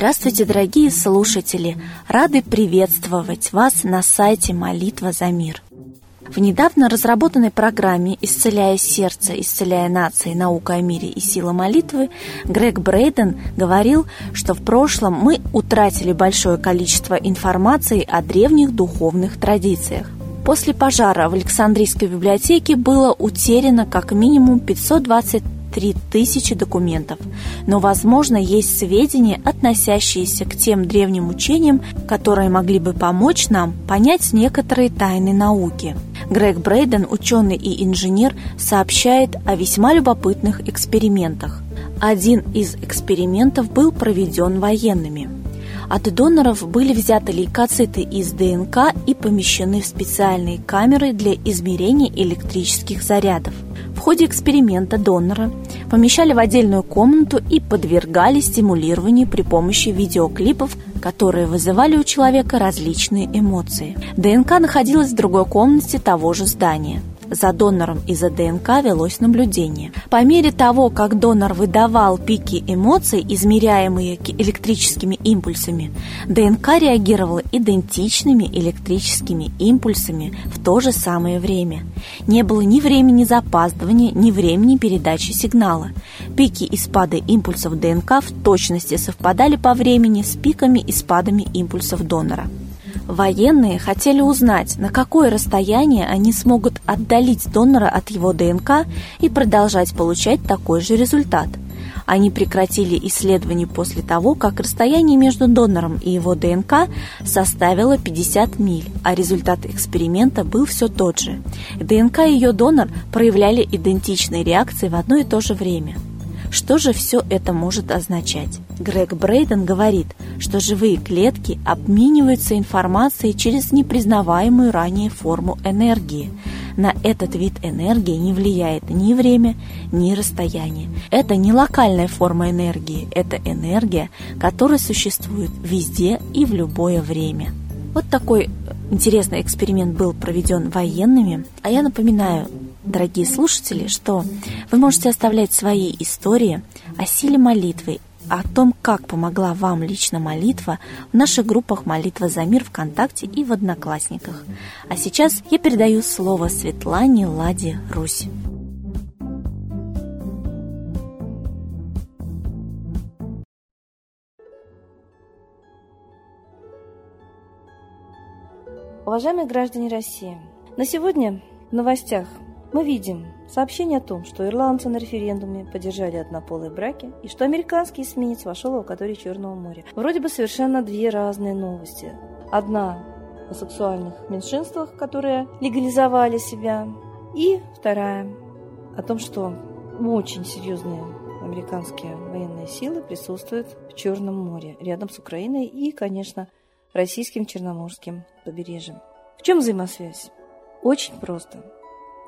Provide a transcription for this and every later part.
Здравствуйте, дорогие слушатели! Рады приветствовать вас на сайте «Молитва за мир». В недавно разработанной программе «Исцеляя сердце, исцеляя нации. Наука о мире и сила молитвы» Грег Брейден говорил, что в прошлом мы утратили большое количество информации о древних духовных традициях. После пожара в Александрийской библиотеке было утеряно как минимум 520 3000 документов, но, возможно, есть сведения, относящиеся к тем древним учениям, которые могли бы помочь нам понять некоторые тайны науки. Грег Брейден, ученый и инженер, сообщает о весьма любопытных экспериментах. Один из экспериментов был проведен военными – от доноров были взяты лейкоциты из ДНК и помещены в специальные камеры для измерения электрических зарядов. В ходе эксперимента донора помещали в отдельную комнату и подвергали стимулированию при помощи видеоклипов, которые вызывали у человека различные эмоции. ДНК находилась в другой комнате того же здания за донором из-за ДНК велось наблюдение. По мере того, как донор выдавал пики эмоций, измеряемые электрическими импульсами, ДНК реагировала идентичными электрическими импульсами в то же самое время. Не было ни времени запаздывания, ни времени передачи сигнала. Пики и спады импульсов ДНК в точности совпадали по времени с пиками и спадами импульсов донора. Военные хотели узнать, на какое расстояние они смогут отдалить донора от его ДНК и продолжать получать такой же результат. Они прекратили исследование после того, как расстояние между донором и его ДНК составило 50 миль, а результат эксперимента был все тот же. ДНК и ее донор проявляли идентичные реакции в одно и то же время – что же все это может означать? Грег Брейден говорит, что живые клетки обмениваются информацией через непризнаваемую ранее форму энергии. На этот вид энергии не влияет ни время, ни расстояние. Это не локальная форма энергии, это энергия, которая существует везде и в любое время. Вот такой интересный эксперимент был проведен военными. А я напоминаю, дорогие слушатели, что вы можете оставлять свои истории о силе молитвы, о том, как помогла вам лично молитва в наших группах «Молитва за мир» ВКонтакте и в Одноклассниках. А сейчас я передаю слово Светлане Ладе Русь. Уважаемые граждане России, на сегодня в новостях мы видим сообщение о том, что ирландцы на референдуме поддержали однополые браки и что американский эсминец вошел в акваторию Черного моря. Вроде бы совершенно две разные новости. Одна о сексуальных меньшинствах, которые легализовали себя, и вторая о том, что очень серьезные американские военные силы присутствуют в Черном море, рядом с Украиной и, конечно, российским Черноморским побережьем. В чем взаимосвязь? Очень просто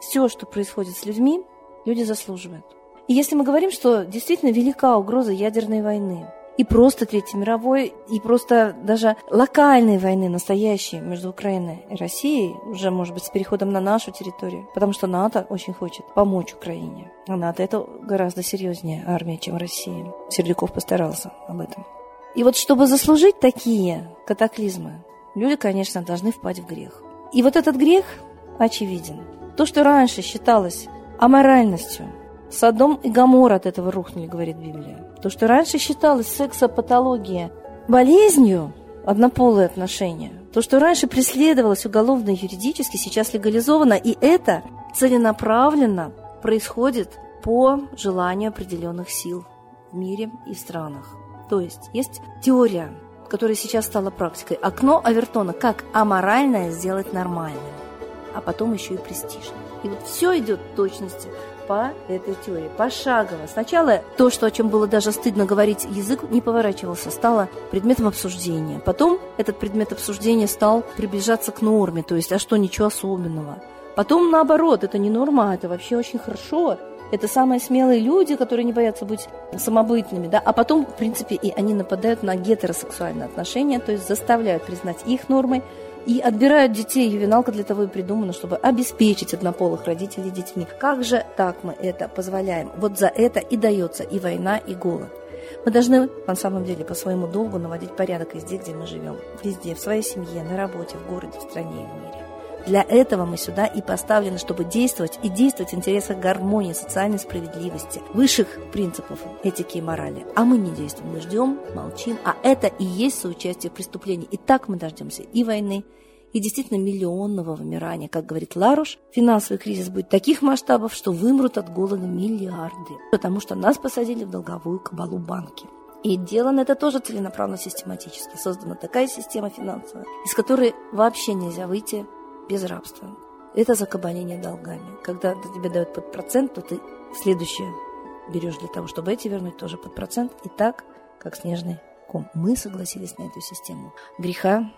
все, что происходит с людьми, люди заслуживают. И если мы говорим, что действительно велика угроза ядерной войны, и просто Третьей мировой, и просто даже локальной войны, настоящей между Украиной и Россией, уже, может быть, с переходом на нашу территорию, потому что НАТО очень хочет помочь Украине. А НАТО это гораздо серьезнее армия, чем Россия. Сердюков постарался об этом. И вот чтобы заслужить такие катаклизмы, люди, конечно, должны впасть в грех. И вот этот грех очевиден. То, что раньше считалось аморальностью, Содом и Гамор от этого рухнули, говорит Библия. То, что раньше считалось сексопатология болезнью, однополые отношения, то, что раньше преследовалось уголовно и юридически, сейчас легализовано, и это целенаправленно происходит по желанию определенных сил в мире и в странах. То есть есть теория, которая сейчас стала практикой. Окно Авертона, как аморальное сделать нормальным а потом еще и престижно. И вот все идет в точности по этой теории, пошагово. Сначала то, что о чем было даже стыдно говорить, язык не поворачивался, стало предметом обсуждения. Потом этот предмет обсуждения стал приближаться к норме, то есть, а что, ничего особенного. Потом наоборот, это не норма, это вообще очень хорошо. Это самые смелые люди, которые не боятся быть самобытными, да, а потом, в принципе, и они нападают на гетеросексуальные отношения, то есть заставляют признать их нормой, и отбирают детей. Ювеналка для того и придумана, чтобы обеспечить однополых родителей детьми. Как же так мы это позволяем? Вот за это и дается и война, и голод. Мы должны, на самом деле, по своему долгу наводить порядок везде, где мы живем. Везде, в своей семье, на работе, в городе, в стране и в мире. Для этого мы сюда и поставлены, чтобы действовать и действовать в интересах гармонии, социальной справедливости, высших принципов этики и морали. А мы не действуем, мы ждем, молчим, а это и есть соучастие в преступлении. И так мы дождемся и войны, и действительно миллионного вымирания. Как говорит Ларуш, финансовый кризис будет таких масштабов, что вымрут от голода миллиарды, потому что нас посадили в долговую кабалу банки. И делано это тоже целенаправленно систематически. Создана такая система финансовая, из которой вообще нельзя выйти без рабства. Это закабаление долгами. Когда тебе дают под процент, то ты следующее берешь для того, чтобы эти вернуть тоже под процент. И так, как снежный ком. Мы согласились на эту систему греха,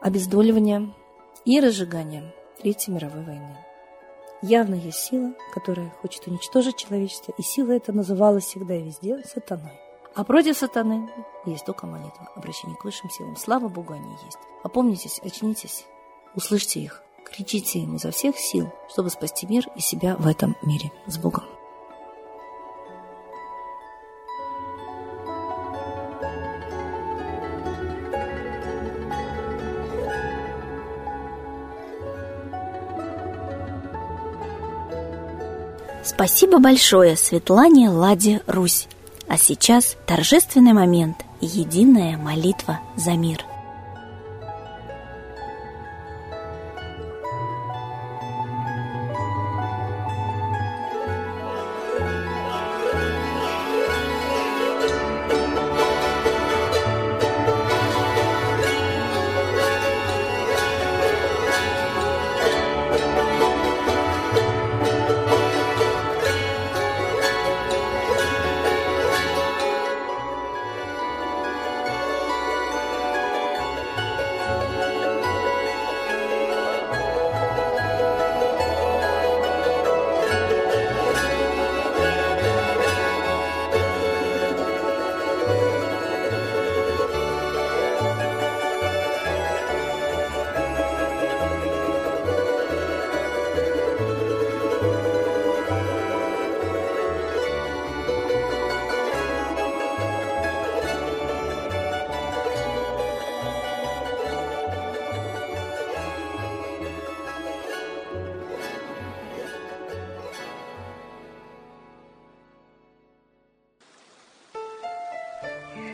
обездоливания и разжигания Третьей мировой войны. Явно есть сила, которая хочет уничтожить человечество, и сила эта называлась всегда и везде сатаной. А против сатаны есть только молитва, обращение к высшим силам. Слава Богу, они есть. Опомнитесь, очнитесь, услышьте их, кричите им изо всех сил, чтобы спасти мир и себя в этом мире. С Богом! Спасибо большое Светлане Ладе Русь. А сейчас торжественный момент – единая молитва за мир –